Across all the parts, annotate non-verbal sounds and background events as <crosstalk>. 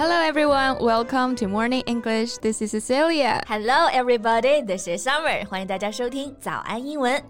Hello everyone, welcome to Morning English. This is Cecilia. Hello everybody, this is Summer. 欢迎大家收听早安英文。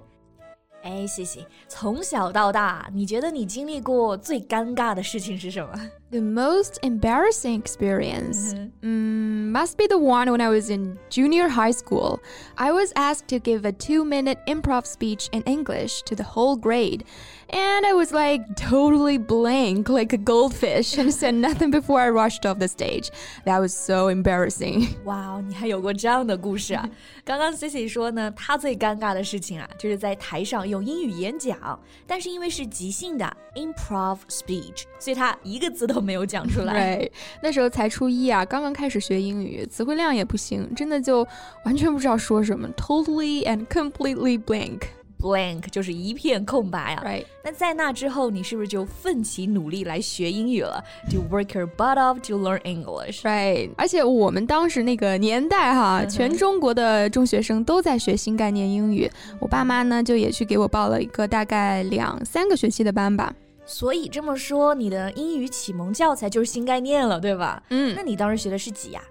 哎，西西，从小到大，你觉得你经历过最尴尬的事情是什么？the most embarrassing experience mm, must be the one when I was in junior high school. I was asked to give a two minute improv speech in English to the whole grade. And I was like totally blank, like a goldfish, and said nothing before I rushed off the stage. That was so embarrassing. <laughs> 哇，你还有过这样的故事啊！刚刚 <laughs> Cici 说呢，她最尴尬的事情啊，就是在台上用英语演讲，但是因为是即兴的 improv speech，所以她一个字都没有讲出来。对，那时候才初一啊，刚刚开始学英语，词汇量也不行，真的就完全不知道说什么，totally and completely blank。 Blank 就是一片空白啊。Right. 那在那之后，你是不是就奋起努力来学英语了？To work your butt off to learn English. Right. 而且我们当时那个年代哈，全中国的中学生都在学新概念英语。我爸妈呢，就也去给我报了一个大概两三个学期的班吧。所以这么说，你的英语启蒙教材就是新概念了，对吧？嗯，那你当时学的是几呀？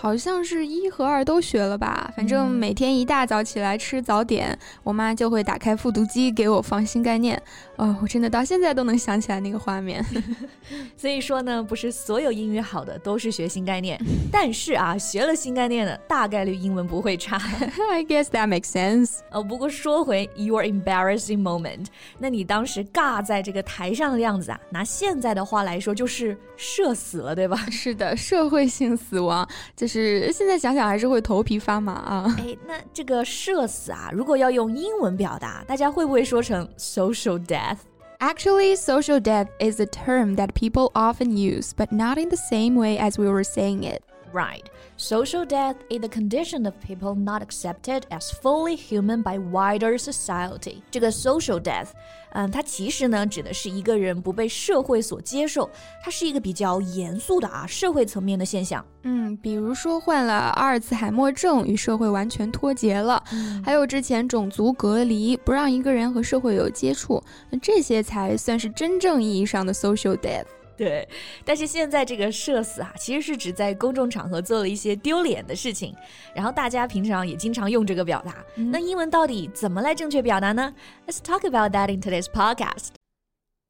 好像是一和二都学了吧，反正每天一大早起来吃早点，我妈就会打开复读机给我放新概念。哦，我真的到现在都能想起来那个画面。<laughs> 所以说呢，不是所有英语好的都是学新概念，但是啊，学了新概念的大概率英文不会差。<laughs> I guess that makes sense。哦，不过说回 your embarrassing moment，那你当时尬在这个台上的样子啊，拿现在的话来说就是社死了，对吧？是的，社会性死亡就。是现在想想还是会头皮发麻啊！哎，那这个社死啊，如果要用英文表达，大家会不会说成 social death? Actually, social death is a term that people often use, but not in the same way as we were saying it. Right. Social death is the condition of people not accepted as fully human by wider society. 这个 social death，嗯，它其实呢指的是一个人不被社会所接受，它是一个比较严肃的啊社会层面的现象。嗯，比如说患了阿尔茨海默症，与社会完全脱节了；还有之前种族隔离，不让一个人和社会有接触，那这些才算是真正意义上的 social death。对，但是现在这个社死啊，其实是指在公众场合做了一些丢脸的事情，然后大家平常也经常用这个表达。那英文到底怎么来正确表达呢？Let's talk about that in today's podcast.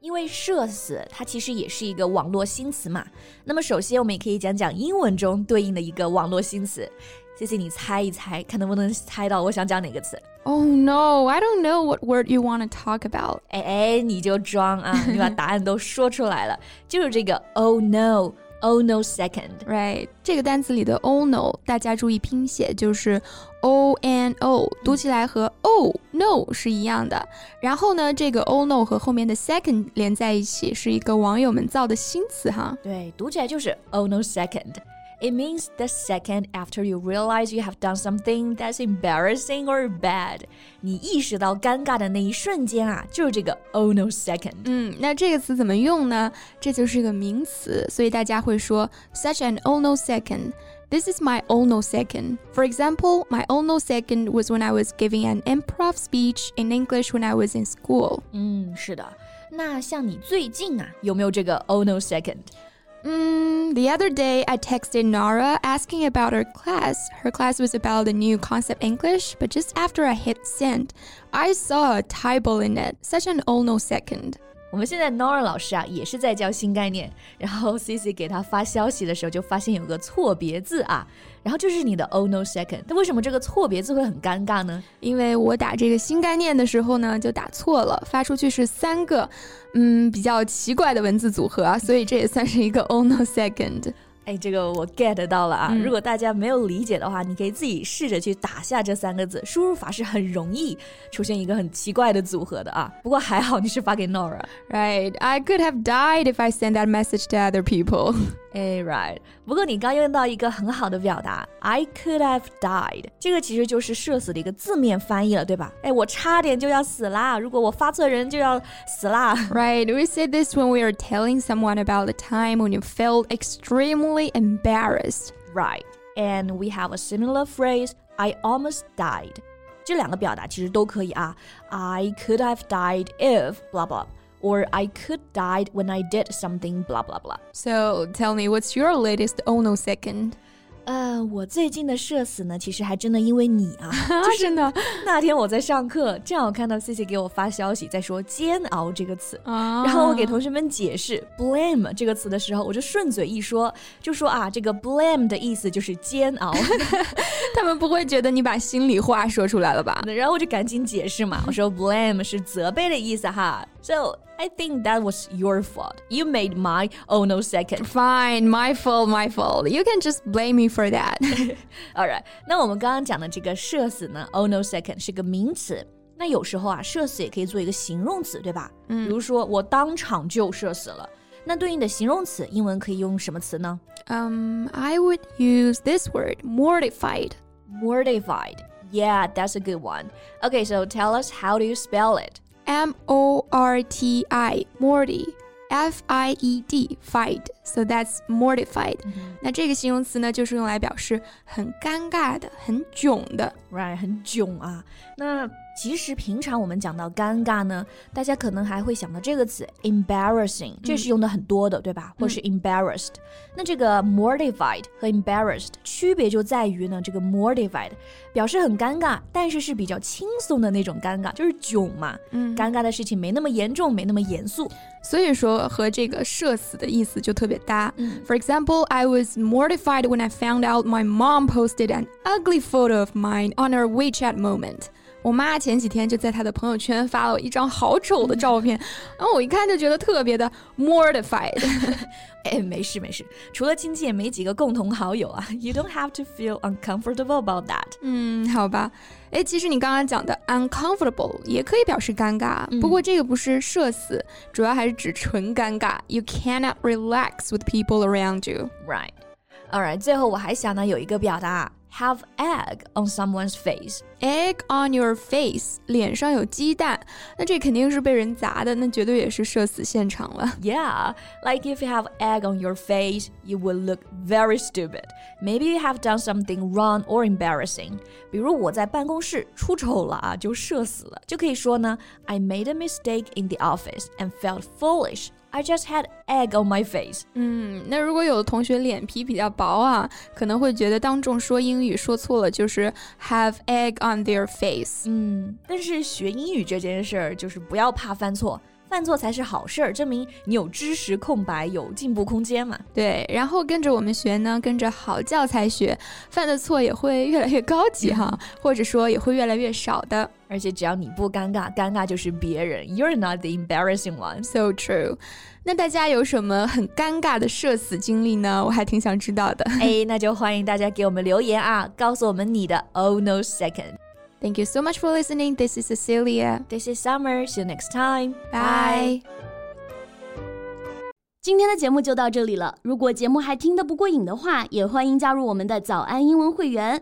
因为社死它其实也是一个网络新词嘛。那么首先我们也可以讲讲英文中对应的一个网络新词。谢谢你猜一猜，看能不能猜到我想讲哪个词？Oh no, I don't know what word you want to talk about。哎哎，你就装啊，你把答案都说出来了，就是这个 Oh no。Oh no second, right？这个单词里的 Oh no，大家注意拼写，就是 O N O，读起来和 Oh no 是一样的。然后呢，这个 Oh no 和后面的 second 连在一起，是一个网友们造的新词哈。对，读起来就是 Oh no second。It means the second after you realize you have done something that's embarrassing or bad，你意识到尴尬的那一瞬间啊，就是这个 oh no second。嗯，那这个词怎么用呢？这就是个名词，所以大家会说 such an oh no second。This is my oh no second. For example, my oh no second was when I was giving an improv speech in English when I was in school. 嗯，是的。那像你最近啊，有没有这个 oh no second？Mm, the other day, I texted Nara asking about her class. Her class was about the new concept English, but just after I hit send, I saw a typo in it. Such an oh no second. 我们现在 Nora 老师啊，也是在教新概念。然后 Cici 给他发消息的时候，就发现有个错别字啊，然后就是你的 O no second。那为什么这个错别字会很尴尬呢？因为我打这个新概念的时候呢，就打错了，发出去是三个，嗯，比较奇怪的文字组合啊，所以这也算是一个 O no second。哎，这个我 get 到了啊！如果大家没有理解的话，你可以自己试着去打下这三个字，输入法是很容易出现一个很奇怪的组合的啊。不过还好你是发给 Nora。Right, I could have died if I send that message to other people. 哎，right。不过你刚用到一个很好的表达，I could have died，这个其实就是社死的一个字面翻译了，对吧？哎，我差点就要死啦！如果我发错人就要死啦。Right. We say this when we are telling someone about the time when you felt extremely embarrassed. Right. And we have a similar phrase, I almost died. 这两个表达其实都可以啊。I could have died if blah blah or I could died when I did something blah blah blah. So tell me, what's your latest oh no second? 呃，我最近的社死呢，其实还真的因为你啊，真的。那天我在上课，正好看到 C C 给我发消息，在说“煎熬”这个词，然后我给同学们解释 “blame” 这个词的时候，我就顺嘴一说，就说啊，这个 “blame” 的意思就是煎熬。他们不会觉得你把心里话说出来了吧？然后我就赶紧解释嘛，我说 “blame” 是责备的意思哈。 So I think that was your fault. You made my oh no second. Fine, my fault, my fault. You can just blame me for that. Alright，那我们刚刚讲的这个社死呢，oh no second 是个名词。那有时候啊，社死也可以做一个形容词，对吧？嗯，比如说我当场就社死了。那对应的形容词，英文可以用什么词呢？Um, I would use this word, mortified. Mortified. Yeah, that's a good one. Okay, so tell us how do you spell it? M O R T I Morty F I E D fight so that's mortified、嗯、那这个形容词呢，就是用来表示很尴尬的、很囧的，right，很囧啊。那 其实平常我们讲到尴尬呢，大家可能还会想到这个词 embarrassing，这是用的很多的，对吧？或是 embarrassed。那这个 mortified 和 embarrassed 区别就在于呢，这个 mortified 表示很尴尬，但是是比较轻松的那种尴尬，就是囧嘛。嗯，尴尬的事情没那么严重，没那么严肃，所以说和这个社死的意思就特别搭。For example, I was mortified when I found out my mom posted an ugly photo of mine on her WeChat moment. 我妈前几天就在她的朋友圈发了我一张好丑的照片，然后我一看就觉得特别的 mortified。哎，没事没事，除了亲戚也没几个共同好友啊。You don't have to feel uncomfortable about that。嗯，好吧。哎，其实你刚刚讲的 uncomfortable 也可以表示尴尬，不过这个不是社死，主要还是指纯尴尬。You cannot relax with people around you. Right. All right. 最后我还想呢有一个表达。have egg on someone's face. Egg on your face，脸上有鸡蛋，那这肯定是被人砸的，那绝对也是社死现场了。Yeah, <laughs> like if you have egg on your face, you will look very stupid. Maybe you have done something wrong or embarrassing. 比如我在办公室出丑了啊，就社死了，就可以说呢，I made a mistake in the office and felt foolish. I just had egg on my face。嗯，那如果有的同学脸皮比较薄啊，可能会觉得当众说英语说错了就是 have egg on their face。嗯，但是学英语这件事儿就是不要怕犯错。犯错才是好事儿，证明你有知识空白，有进步空间嘛。对，然后跟着我们学呢，跟着好教材学，犯的错也会越来越高级哈，或者说也会越来越少的。而且只要你不尴尬，尴尬就是别人。You're not the embarrassing one. So true. 那大家有什么很尴尬的社死经历呢？我还挺想知道的。哎，那就欢迎大家给我们留言啊，告诉我们你的 Oh no second。Thank you so much for listening. This is Cecilia. This is Summer. See you next time. Bye. 今天的节目就到这里了。如果节目还听得不过瘾的话，也欢迎加入我们的早安英文会员。